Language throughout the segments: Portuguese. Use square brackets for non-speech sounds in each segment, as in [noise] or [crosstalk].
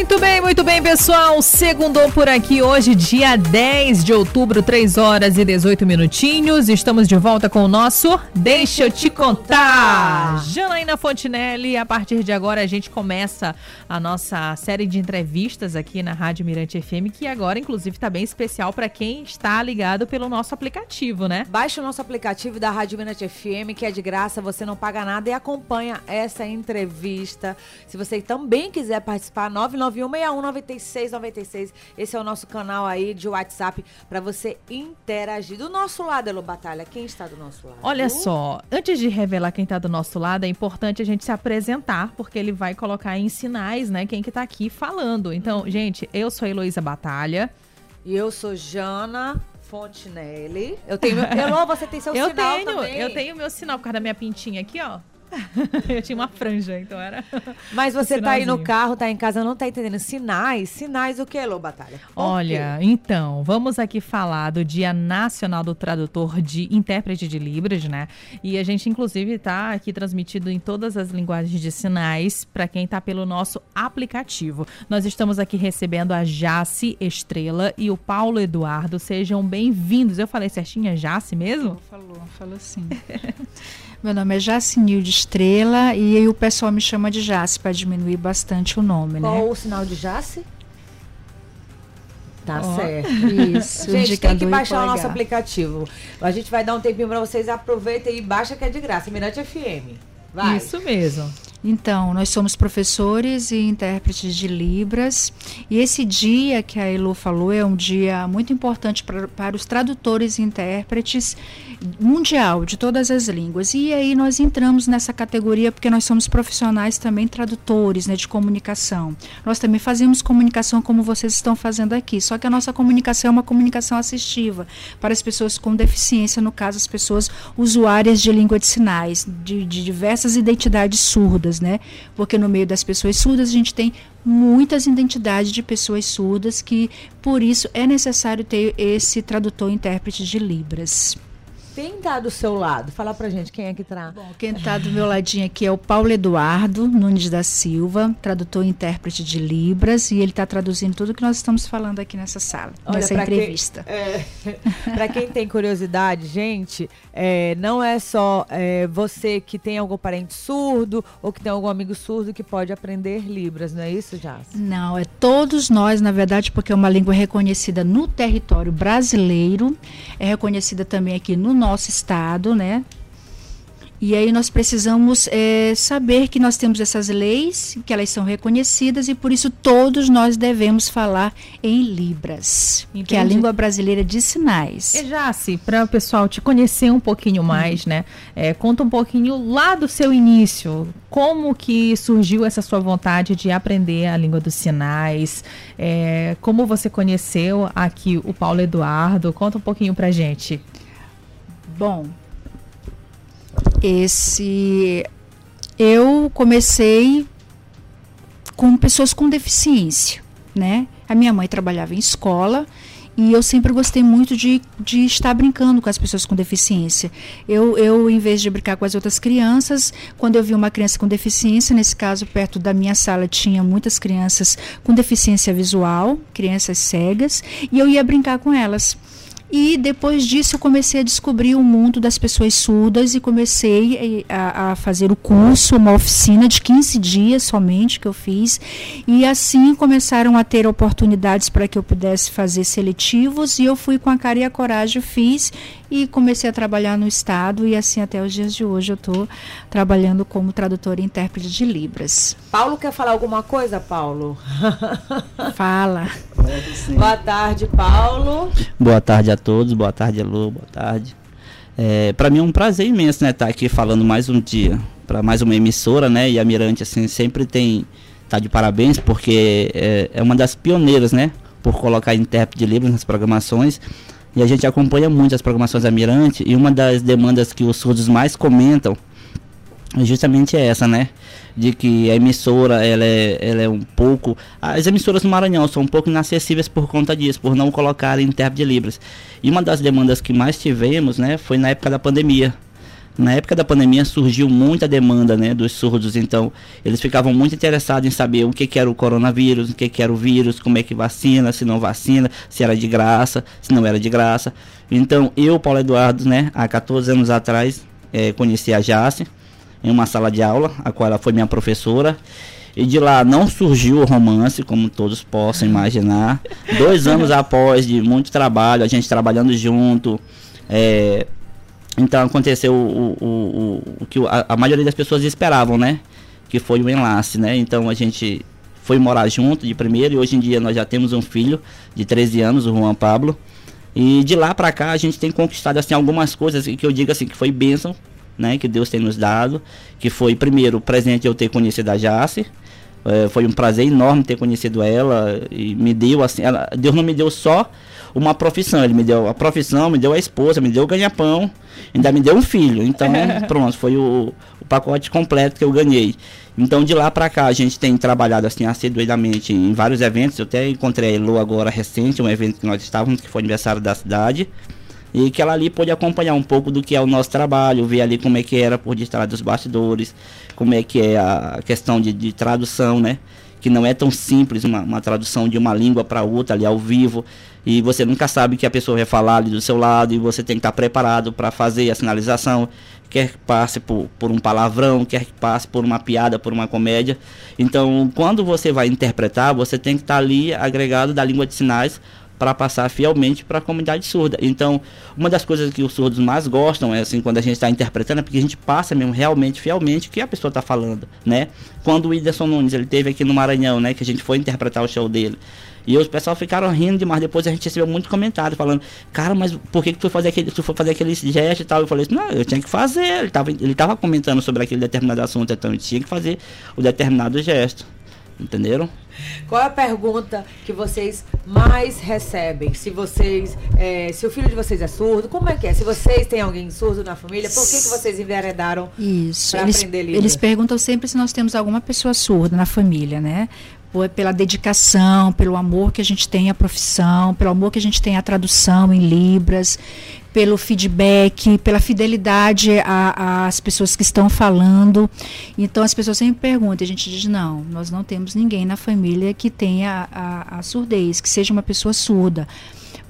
Muito bem, muito bem, pessoal. Segundou por aqui hoje, dia 10 de outubro, 3 horas e 18 minutinhos. Estamos de volta com o nosso Deixa eu te contar. Janaína Fontinelli, a partir de agora a gente começa a nossa série de entrevistas aqui na Rádio Mirante FM, que agora, inclusive, está bem especial para quem está ligado pelo nosso aplicativo, né? Baixe o nosso aplicativo da Rádio Mirante FM, que é de graça, você não paga nada e acompanha essa entrevista. Se você também quiser participar, 991619696. Esse é o nosso canal aí de WhatsApp para você interagir. Do nosso lado, Elo Batalha, quem está do nosso lado? Olha só, antes de revelar quem está do nosso lado, é importante a gente se apresentar, porque ele vai colocar em sinais, né, quem que tá aqui falando. Então, gente, eu sou a Heloísa Batalha. E eu sou Jana Fontinelli. Eu tenho meu. [laughs] Elô, você tem seu eu sinal tenho, também. Eu tenho meu sinal por causa da minha pintinha aqui, ó. [laughs] eu tinha uma franja, então era. [laughs] Mas você um tá aí no carro, tá em casa, não tá entendendo. Sinais? Sinais o que, Elô Batalha? Por Olha, quê? então, vamos aqui falar do Dia Nacional do Tradutor de Intérprete de Libras, né? E a gente, inclusive, tá aqui transmitido em todas as linguagens de sinais para quem tá pelo nosso aplicativo. Nós estamos aqui recebendo a Jace Estrela e o Paulo Eduardo. Sejam bem-vindos. Eu falei certinho, é Jace mesmo? Falou, falou sim. [laughs] Meu nome é Jacinilde Estrela e aí o pessoal me chama de Jace para diminuir bastante o nome, Qual né? o sinal de Jace? Tá Ó. certo. [laughs] Isso, Gente, tem que baixar o nosso aplicativo. A gente vai dar um tempinho pra vocês. Aproveitem e baixa que é de graça. Mirante FM. Vai. Isso mesmo. Então, nós somos professores e intérpretes de Libras. E esse dia que a Elo falou é um dia muito importante pra, para os tradutores e intérpretes mundial, de todas as línguas. E aí nós entramos nessa categoria porque nós somos profissionais também tradutores né, de comunicação. Nós também fazemos comunicação como vocês estão fazendo aqui, só que a nossa comunicação é uma comunicação assistiva para as pessoas com deficiência, no caso, as pessoas usuárias de língua de sinais, de, de diversas identidades surdas, né? Porque no meio das pessoas surdas a gente tem muitas identidades de pessoas surdas que, por isso, é necessário ter esse tradutor e intérprete de Libras. Quem tá do seu lado? Fala pra gente quem é que tá. Bom, quem está do meu ladinho aqui é o Paulo Eduardo Nunes da Silva, tradutor e intérprete de Libras, e ele está traduzindo tudo que nós estamos falando aqui nessa sala, nessa pra quem- entrevista. [laughs] É, para quem tem curiosidade, gente, é, não é só é, você que tem algum parente surdo ou que tem algum amigo surdo que pode aprender Libras, não é isso, Jace? Não, é todos nós, na verdade, porque é uma língua reconhecida no território brasileiro, é reconhecida também aqui no nosso estado, né? E aí nós precisamos eh, saber que nós temos essas leis, que elas são reconhecidas e por isso todos nós devemos falar em Libras, que é a Entendi. língua brasileira de sinais. E Jace, para o pessoal te conhecer um pouquinho mais, né? é, conta um pouquinho lá do seu início. Como que surgiu essa sua vontade de aprender a língua dos sinais? É, como você conheceu aqui o Paulo Eduardo? Conta um pouquinho pra gente. Bom, esse eu comecei com pessoas com deficiência, né? A minha mãe trabalhava em escola e eu sempre gostei muito de, de estar brincando com as pessoas com deficiência. Eu, eu, em vez de brincar com as outras crianças, quando eu vi uma criança com deficiência, nesse caso, perto da minha sala tinha muitas crianças com deficiência visual, crianças cegas, e eu ia brincar com elas. E depois disso eu comecei a descobrir o mundo das pessoas surdas e comecei a, a fazer o curso, uma oficina de 15 dias somente que eu fiz. E assim começaram a ter oportunidades para que eu pudesse fazer seletivos e eu fui com a cara e a coragem, fiz e comecei a trabalhar no estado e assim até os dias de hoje eu estou trabalhando como tradutora e intérprete de Libras. Paulo quer falar alguma coisa, Paulo? [laughs] Fala. Boa tarde, Paulo. Boa tarde a todos, boa tarde, Elô, boa tarde. É, para mim é um prazer imenso, né, estar aqui falando mais um dia para mais uma emissora, né, e a Mirante, assim, sempre tem, tá de parabéns, porque é, é uma das pioneiras, né, por colocar intérprete de Libras nas programações, e a gente acompanha muito as programações da Mirante, e uma das demandas que os surdos mais comentam é justamente essa, né? De que a emissora ela é, ela é um pouco. As emissoras no Maranhão são um pouco inacessíveis por conta disso, por não colocarem intérprete de Libras. E uma das demandas que mais tivemos, né, foi na época da pandemia. Na época da pandemia surgiu muita demanda né, dos surdos, então eles ficavam muito interessados em saber o que, que era o coronavírus, o que, que era o vírus, como é que vacina, se não vacina, se era de graça, se não era de graça. Então eu, Paulo Eduardo, né, há 14 anos atrás, é, conheci a Jace em uma sala de aula, a qual ela foi minha professora. E de lá não surgiu o romance, como todos possam imaginar. Dois anos após de muito trabalho, a gente trabalhando junto, é, então aconteceu o, o, o, o que a, a, maioria das pessoas esperavam, né? Que foi o enlace, né? Então a gente foi morar junto de primeiro e hoje em dia nós já temos um filho de 13 anos, o Juan Pablo. E de lá para cá a gente tem conquistado assim algumas coisas que eu digo assim que foi bênção, né? Que Deus tem nos dado, que foi primeiro o presente eu ter conhecido a Jace, é, foi um prazer enorme ter conhecido ela e me deu assim, ela, Deus não me deu só uma profissão, ele me deu a profissão, me deu a esposa, me deu o ganha-pão, ainda me deu um filho. Então, [laughs] pronto, foi o, o, pacote completo que eu ganhei. Então, de lá para cá, a gente tem trabalhado assim assiduamente em vários eventos. Eu até encontrei a Elo agora recente, um evento que nós estávamos, que foi aniversário da cidade e que ela ali pôde acompanhar um pouco do que é o nosso trabalho, ver ali como é que era por detrás dos bastidores, como é que é a questão de, de tradução, né? Que não é tão simples uma, uma tradução de uma língua para outra ali ao vivo e você nunca sabe que a pessoa vai falar ali do seu lado e você tem que estar preparado para fazer a sinalização, quer que passe por, por um palavrão, quer que passe por uma piada, por uma comédia. Então, quando você vai interpretar, você tem que estar ali agregado da língua de sinais para passar fielmente para a comunidade surda. Então, uma das coisas que os surdos mais gostam é assim, quando a gente está interpretando, é porque a gente passa mesmo realmente, fielmente, o que a pessoa está falando, né? Quando o Whindersson Nunes, ele teve aqui no Maranhão, né, que a gente foi interpretar o show dele, e os pessoal ficaram rindo demais. Depois a gente recebeu muito comentário falando, cara, mas por que, que tu, fazer aquele, tu foi fazer aquele gesto e tal? Eu falei assim, não, eu tinha que fazer. Ele estava ele tava comentando sobre aquele determinado assunto, então eu tinha que fazer o determinado gesto. Entenderam? Qual é a pergunta que vocês mais recebem? Se vocês, é, se o filho de vocês é surdo, como é que é? Se vocês têm alguém surdo na família, por que, que vocês enveredaram Isso. Eles, aprender língua? Eles perguntam sempre se nós temos alguma pessoa surda na família, né? Pela dedicação, pelo amor que a gente tem à profissão, pelo amor que a gente tem à tradução em Libras, pelo feedback, pela fidelidade às pessoas que estão falando. Então as pessoas sempre perguntam, a gente diz, não, nós não temos ninguém na família que tenha a, a surdez, que seja uma pessoa surda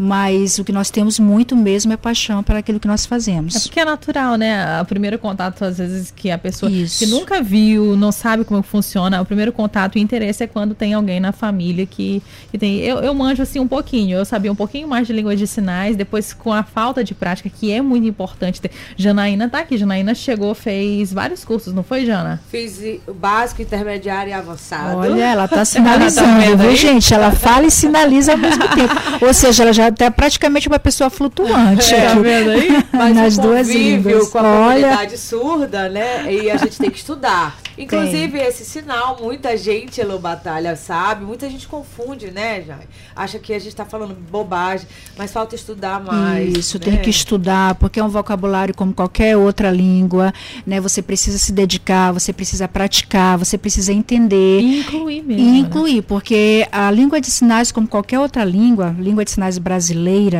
mas o que nós temos muito mesmo é paixão para aquilo que nós fazemos. É porque é natural, né? O primeiro contato, às vezes, que a pessoa Isso. que nunca viu, não sabe como funciona, o primeiro contato e interesse é quando tem alguém na família que, que tem. Eu, eu manjo assim um pouquinho, eu sabia um pouquinho mais de língua de sinais, depois com a falta de prática, que é muito importante. Ter. Janaína tá aqui, Janaína chegou, fez vários cursos, não foi, Jana? Fiz o básico, intermediário e avançado. Olha, ela tá sinalizando, viu, gente? Ela fala e sinaliza ao mesmo tempo. Ou seja, ela já até praticamente uma pessoa flutuante. [laughs] É, tá vendo aí? [laughs] Mas nas duas línguas. com a Olha... comunidade surda, né? E a gente tem que estudar. [laughs] Inclusive, tem. esse sinal, muita gente, Elo Batalha, sabe? Muita gente confunde, né, Jai? Acha que a gente está falando bobagem, mas falta estudar mais. Isso, né? tem que estudar, porque é um vocabulário como qualquer outra língua, né? Você precisa se dedicar, você precisa praticar, você precisa entender. E incluir mesmo. E incluir, né? porque a língua de sinais, como qualquer outra língua, língua de sinais brasileira,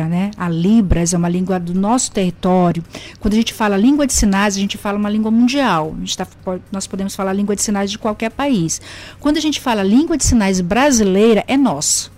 né? A Libras é uma língua do nosso território. Quando a gente fala língua de sinais, a gente fala uma língua mundial. Tá, nós podemos falar língua de sinais de qualquer país. Quando a gente fala língua de sinais brasileira, é nosso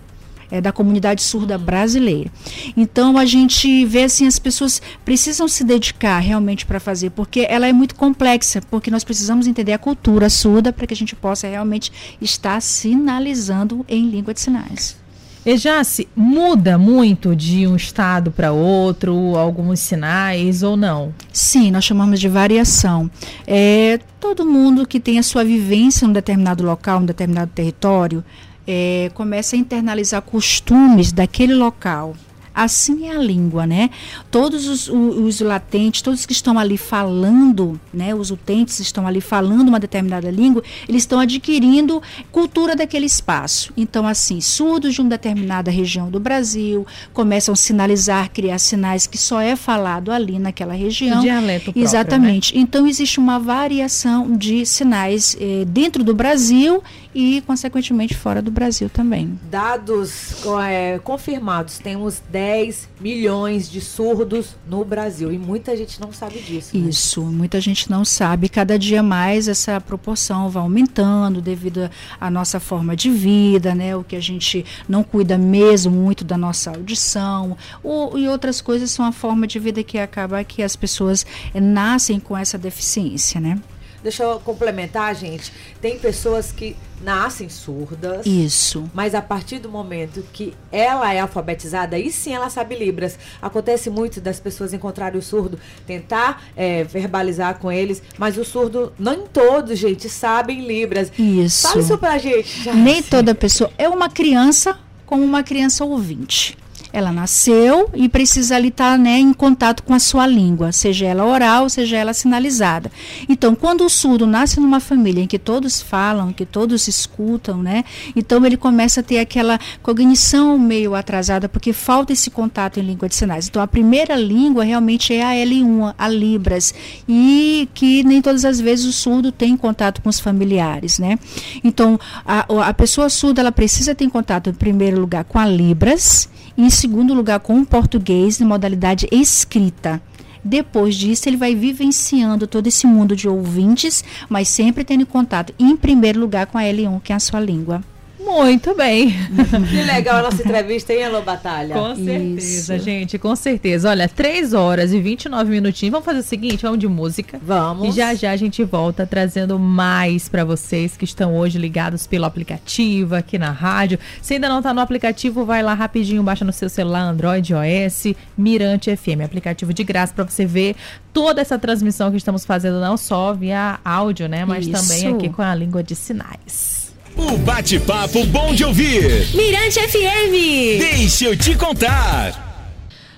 é da comunidade surda brasileira. Então a gente vê assim as pessoas precisam se dedicar realmente para fazer, porque ela é muito complexa, porque nós precisamos entender a cultura surda para que a gente possa realmente estar sinalizando em língua de sinais. Ejace, muda muito de um estado para outro, alguns sinais ou não? Sim, nós chamamos de variação. É, todo mundo que tem a sua vivência em um determinado local, um determinado território, é, começa a internalizar costumes daquele local. Assim é a língua, né? Todos os, os, os, latentes, todos que estão ali falando, né? Os utentes estão ali falando uma determinada língua, eles estão adquirindo cultura daquele espaço. Então, assim, surdos de uma determinada região do Brasil começam a sinalizar, criar sinais que só é falado ali naquela região. O dialeto próprio, Exatamente. Né? Então, existe uma variação de sinais eh, dentro do Brasil e, consequentemente, fora do Brasil também. Dados é, confirmados, temos 10 10 milhões de surdos no Brasil. E muita gente não sabe disso. Né? Isso, muita gente não sabe. Cada dia mais essa proporção vai aumentando devido à nossa forma de vida, né? O que a gente não cuida mesmo muito da nossa audição. O, e outras coisas são a forma de vida que acaba que as pessoas é, nascem com essa deficiência, né? Deixa eu complementar, gente. Tem pessoas que nascem surdas. Isso. Mas a partir do momento que ela é alfabetizada, aí sim ela sabe Libras. Acontece muito das pessoas encontrarem o surdo, tentar é, verbalizar com eles, mas o surdo, nem todos, gente, sabem Libras. Isso. Fala isso pra gente. Nem toda pessoa. É uma criança como uma criança ouvinte. Ela nasceu e precisa ali estar tá, né, em contato com a sua língua, seja ela oral, seja ela sinalizada. Então, quando o surdo nasce numa família em que todos falam, que todos escutam, né, então ele começa a ter aquela cognição meio atrasada, porque falta esse contato em língua de sinais. Então, a primeira língua realmente é a L1, a Libras, e que nem todas as vezes o surdo tem contato com os familiares, né. Então, a, a pessoa surda, ela precisa ter contato, em primeiro lugar, com a Libras, e em segundo lugar com o português em modalidade escrita. Depois disso, ele vai vivenciando todo esse mundo de ouvintes, mas sempre tendo contato, em primeiro lugar, com a L1, que é a sua língua. Muito bem. [laughs] Que legal a nossa entrevista, hein, Alô Batalha? Com certeza, Isso. gente, com certeza. Olha, 3 horas e 29 minutinhos. Vamos fazer o seguinte, vamos de música. Vamos. E já já a gente volta trazendo mais para vocês que estão hoje ligados pelo aplicativo aqui na rádio. Se ainda não tá no aplicativo, vai lá rapidinho, baixa no seu celular Android OS, Mirante FM, aplicativo de graça para você ver toda essa transmissão que estamos fazendo não só via áudio, né, mas Isso. também aqui com a língua de sinais. O bate-papo bom de ouvir. Mirante FM. Deixa eu te contar.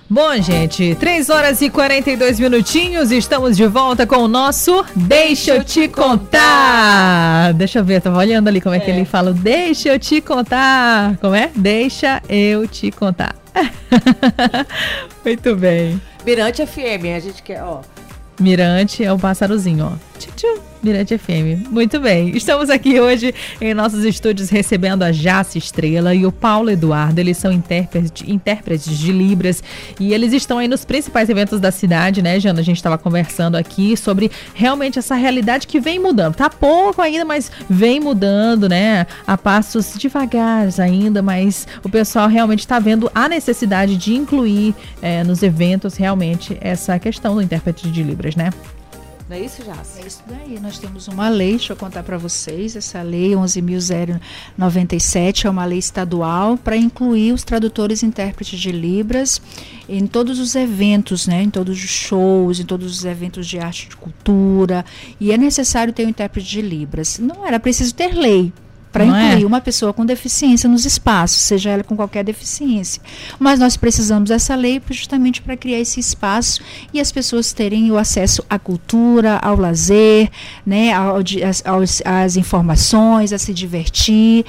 Bom, gente, 3 horas e 42 minutinhos, estamos de volta com o nosso Deixa eu te contar. Deixa eu ver, tava olhando ali como é, é. que ele fala. Deixa eu te contar. Como é? Deixa eu te contar. [laughs] Muito bem. Mirante FM, a gente quer, ó. Mirante é o pássarozinho, ó. Tchu, tchu. Mirante FM. Muito bem. Estamos aqui hoje em nossos estúdios recebendo a Jace Estrela e o Paulo Eduardo. Eles são intérpretes, de Libras e eles estão aí nos principais eventos da cidade, né, Jana? A gente estava conversando aqui sobre realmente essa realidade que vem mudando. Tá pouco ainda, mas vem mudando, né? A passos devagar ainda, mas o pessoal realmente está vendo a necessidade de incluir é, nos eventos realmente essa questão do intérprete de Libras, né? Não é isso, Jace? É isso daí. Nós temos uma lei, deixa eu contar para vocês. Essa lei 11.097 é uma lei estadual para incluir os tradutores e intérpretes de Libras em todos os eventos, né? em todos os shows, em todos os eventos de arte e de cultura. E é necessário ter um intérprete de Libras. Não era preciso ter lei, para é? incluir é? uma pessoa com deficiência nos espaços, seja ela com qualquer deficiência. Mas nós precisamos dessa lei justamente para criar esse espaço e as pessoas terem o acesso à cultura, ao lazer, né, às, às informações, a se divertir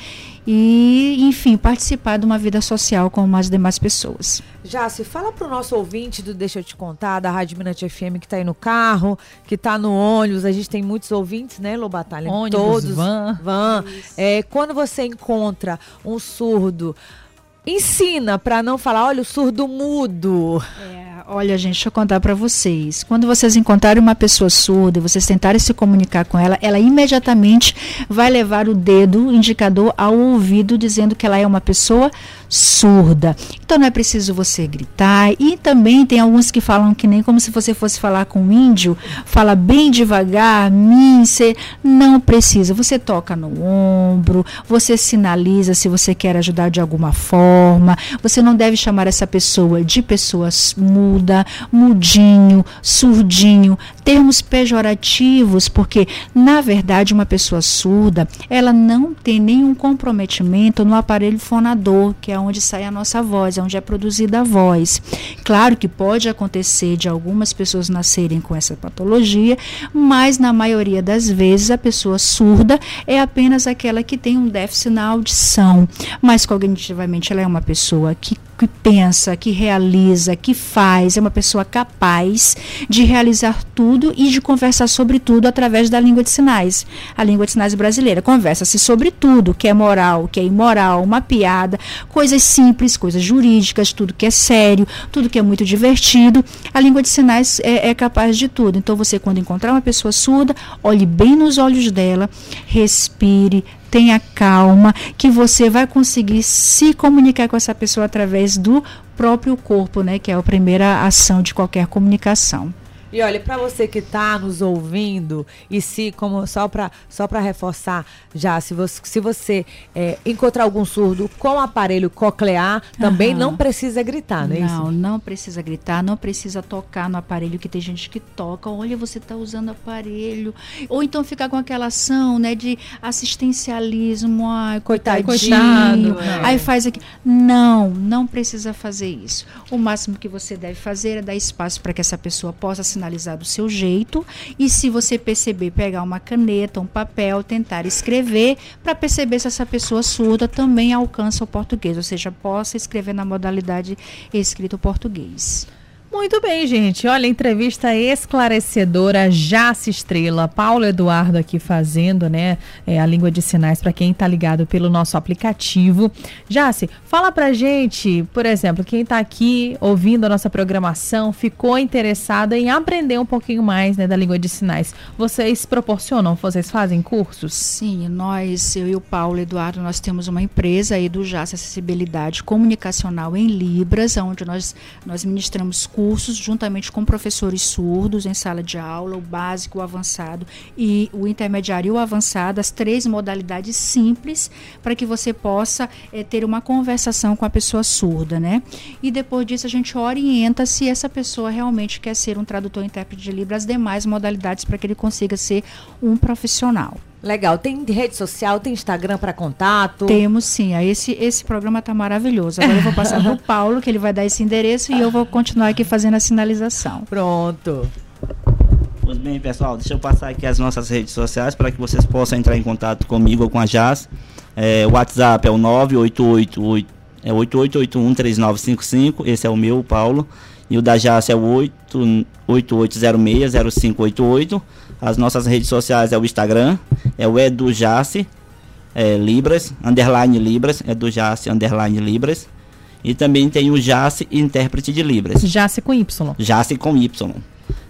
e, enfim, participar de uma vida social como as demais pessoas. Já se fala para o nosso ouvinte do Deixa eu te contar, da Rádio Minante FM, que está aí no carro, que está no ônibus. A gente tem muitos ouvintes, né, Lobatalha? Ônibus, Todos. Van. Van. É, quando você encontra um surdo, ensina para não falar, olha, o surdo mudo. É. Olha, gente, deixa eu contar para vocês. Quando vocês encontrarem uma pessoa surda e vocês tentarem se comunicar com ela, ela imediatamente vai levar o dedo indicador ao ouvido, dizendo que ela é uma pessoa surda. Então não é preciso você gritar. E também tem alguns que falam que nem como se você fosse falar com um índio, fala bem devagar, mince. Não precisa. Você toca no ombro, você sinaliza se você quer ajudar de alguma forma. Você não deve chamar essa pessoa de pessoa muda mudinho, surdinho, termos pejorativos, porque na verdade uma pessoa surda, ela não tem nenhum comprometimento no aparelho fonador, que é onde sai a nossa voz, é onde é produzida a voz. Claro que pode acontecer de algumas pessoas nascerem com essa patologia, mas na maioria das vezes a pessoa surda é apenas aquela que tem um déficit na audição, mas cognitivamente ela é uma pessoa que que pensa, que realiza, que faz, é uma pessoa capaz de realizar tudo e de conversar sobre tudo através da língua de sinais. A língua de sinais brasileira conversa-se sobre tudo, que é moral, que é imoral, uma piada, coisa coisas simples, coisas jurídicas, tudo que é sério, tudo que é muito divertido. A língua de sinais é, é capaz de tudo. Então, você, quando encontrar uma pessoa surda, olhe bem nos olhos dela, respire, tenha calma, que você vai conseguir se comunicar com essa pessoa através do próprio corpo, né, que é a primeira ação de qualquer comunicação. E olha, para você que está nos ouvindo e se como só para só reforçar já, se você se você é, encontrar algum surdo com aparelho coclear, também não precisa gritar, não é Não, isso? não precisa gritar, não precisa tocar no aparelho que tem gente que toca. Olha, você está usando aparelho, ou então ficar com aquela ação, né, de assistencialismo, ai, coitadinho, Coitado, é. aí faz aqui. Não, não precisa fazer isso. O máximo que você deve fazer é dar espaço para que essa pessoa possa se sinalizar do seu jeito e se você perceber, pegar uma caneta, um papel, tentar escrever para perceber se essa pessoa surda também alcança o português, ou seja, possa escrever na modalidade escrito português. Muito bem, gente. Olha, entrevista esclarecedora, Jace Estrela, Paulo Eduardo aqui fazendo, né, é, a língua de sinais para quem está ligado pelo nosso aplicativo. Jace, fala pra gente, por exemplo, quem está aqui ouvindo a nossa programação, ficou interessado em aprender um pouquinho mais, né, da língua de sinais. Vocês proporcionam, vocês fazem cursos? Sim, nós, eu e o Paulo Eduardo, nós temos uma empresa aí do Jace Acessibilidade Comunicacional em Libras, onde nós, nós ministramos cursos juntamente com professores surdos em sala de aula, o básico, o avançado e o intermediário e o avançado, as três modalidades simples para que você possa é, ter uma conversação com a pessoa surda, né? E depois disso a gente orienta se essa pessoa realmente quer ser um tradutor intérprete de Libras, as demais modalidades para que ele consiga ser um profissional. Legal. Tem rede social, tem Instagram para contato? Temos sim. Esse, esse programa está maravilhoso. Agora eu vou passar para o [laughs] Paulo, que ele vai dar esse endereço, e eu vou continuar aqui fazendo a sinalização. Pronto. Pois bem, pessoal, deixa eu passar aqui as nossas redes sociais para que vocês possam entrar em contato comigo ou com a Jazz. É, o WhatsApp é o 988 é 88813955. Esse é o meu, Paulo. E o da Jazz é o 88060588. As nossas redes sociais é o Instagram, é o Edu Jace, é, Libras, underline Libras, Edu Jace, underline Libras. E também tem o Jace, intérprete de Libras. Jace com Y. Jace com Y.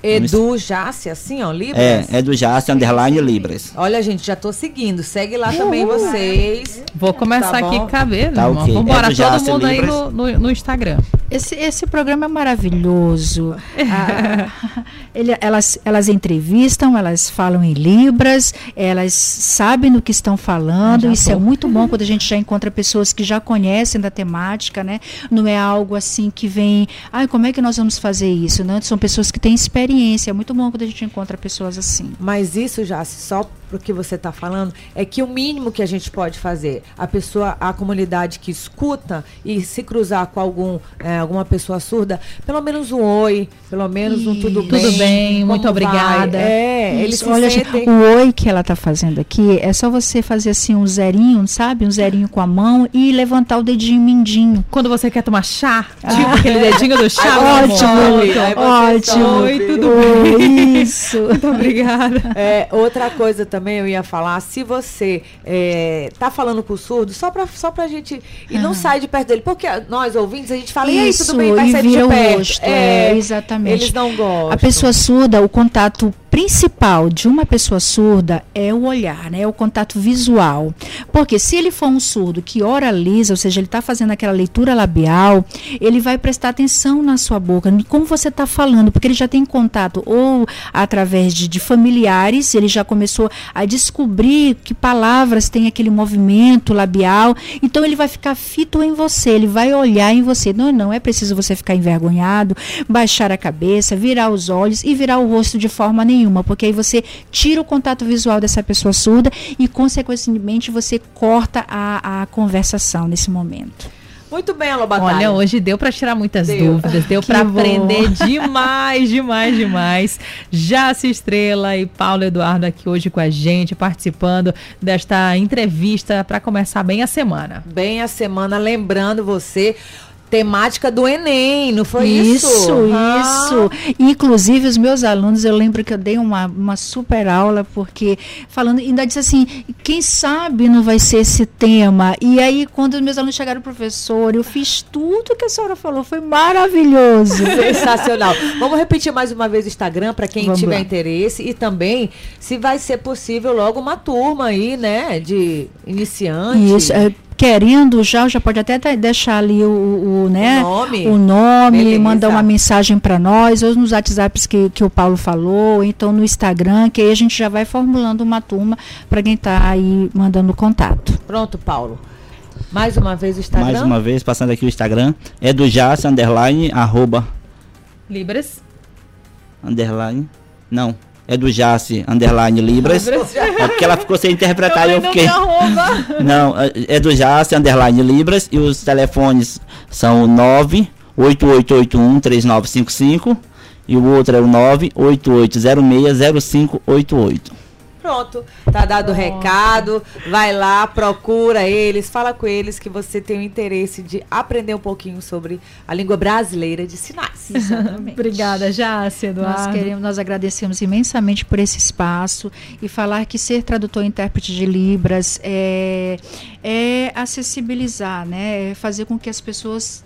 Edu Jace, assim, ó, Libras? É, Edu Jace, underline Libras. Olha, gente, já tô seguindo. Segue lá também vocês. Vou começar tá aqui a caber, tá, okay. Vamos embora, todo mundo Libras. aí no, no, no, Instagram. Esse, esse programa é maravilhoso. [laughs] ah, ele, elas, elas entrevistam, elas falam em Libras, elas sabem do que estão falando. Isso é muito bom quando a gente já encontra pessoas que já conhecem da temática, né? Não é algo assim que vem, ai, como é que nós vamos fazer isso? Não? São pessoas que têm experiência. É muito bom quando a gente encontra pessoas assim. Mas isso já, só pro que você está falando, é que o mínimo que a gente pode fazer, a pessoa, a comunidade que escuta e se cruzar com algum, é, alguma pessoa surda, pelo menos um oi, pelo menos um tudo bem. Tudo bem, muito obrigada. Vai? É, eles Olha, sentem... o oi que ela está fazendo aqui é só você fazer assim um zerinho, sabe? Um zerinho com a mão e levantar o dedinho mindinho. Quando você quer tomar chá, ah. tipo aquele dedinho do chá. [laughs] ótimo, ótimo tudo Oi, bem? Isso. [laughs] Muito obrigada. É, outra coisa também eu ia falar, se você é, tá falando com o surdo, só pra, só pra gente. E ah. não sai de perto dele. Porque nós, ouvintes, a gente fala, e aí, tudo bem, vai sair de perto. Rosto, é, é, exatamente. Eles não gostam. A pessoa surda, o contato principal de uma pessoa surda é o olhar, né? É o contato visual. Porque se ele for um surdo que oraliza, ou seja, ele está fazendo aquela leitura labial, ele vai prestar atenção na sua boca, como você está falando, porque ele já tem contato ou através de, de, familiares, ele já começou a descobrir que palavras têm aquele movimento labial, então ele vai ficar fito em você, ele vai olhar em você. Não, não é preciso você ficar envergonhado, baixar a cabeça, virar os olhos e virar o rosto de forma nenhuma nenhuma, porque aí você tira o contato visual dessa pessoa surda e, consequentemente, você corta a, a conversação nesse momento. Muito bem, Alô Batalha. Olha, hoje deu para tirar muitas deu. dúvidas, deu [laughs] para aprender demais, demais, demais. Jace Estrela e Paulo Eduardo aqui hoje com a gente, participando desta entrevista para começar bem a semana. Bem a semana, lembrando você, temática do Enem, não foi isso? Isso, ah. isso. Inclusive, os meus alunos, eu lembro que eu dei uma, uma super aula, porque falando, ainda disse assim, quem sabe não vai ser esse tema. E aí, quando os meus alunos chegaram, professor, eu fiz tudo que a senhora falou, foi maravilhoso. [laughs] Sensacional. Vamos repetir mais uma vez o Instagram para quem Vamos tiver lá. interesse e também se vai ser possível logo uma turma aí, né, de iniciantes. Isso, é, querendo já, já pode até deixar ali o, o né, o nome, o nome mandar uma mensagem para nós, ou nos WhatsApps que, que o Paulo falou, então no Instagram, que aí a gente já vai formulando uma turma para quem está aí mandando contato. Pronto, Paulo. Mais uma vez o Instagram. Mais uma vez, passando aqui o Instagram. É do Jace, underline, arroba. Libras. Underline. Não é do Jace Underline Libras. É porque ela ficou sem interpretar e eu fiquei. [laughs] Não, é, é do Jace Underline Libras e os telefones são 98881 3955 e o outro é o 988060588. Pronto, tá dado o recado. Vai lá, procura eles, fala com eles que você tem o interesse de aprender um pouquinho sobre a língua brasileira de sinais. [laughs] Exatamente. Obrigada, Jácia, Eduardo. Nós queremos, nós agradecemos imensamente por esse espaço e falar que ser tradutor e intérprete de Libras é, é acessibilizar, né? É fazer com que as pessoas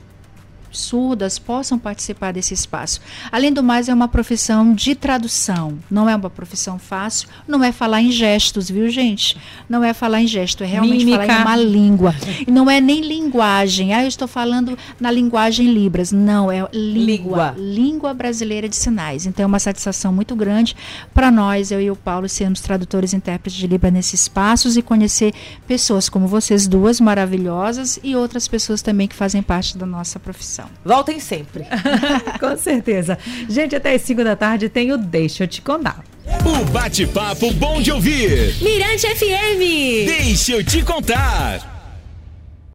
surdas possam participar desse espaço. Além do mais, é uma profissão de tradução. Não é uma profissão fácil, não é falar em gestos, viu, gente? Não é falar em gesto, é realmente Mímica. falar em uma língua. E não é nem linguagem. Ah, eu estou falando na linguagem Libras. Não, é língua. Língua, língua brasileira de sinais. Então é uma satisfação muito grande para nós, eu e o Paulo, sermos tradutores e intérpretes de Libra nesses espaços e conhecer pessoas como vocês duas maravilhosas e outras pessoas também que fazem parte da nossa profissão. Voltem sempre. [laughs] Com certeza. Gente, até as 5 da tarde tem o Deixa eu te contar. O bate-papo bom de ouvir. Mirante FM. Deixa eu te contar.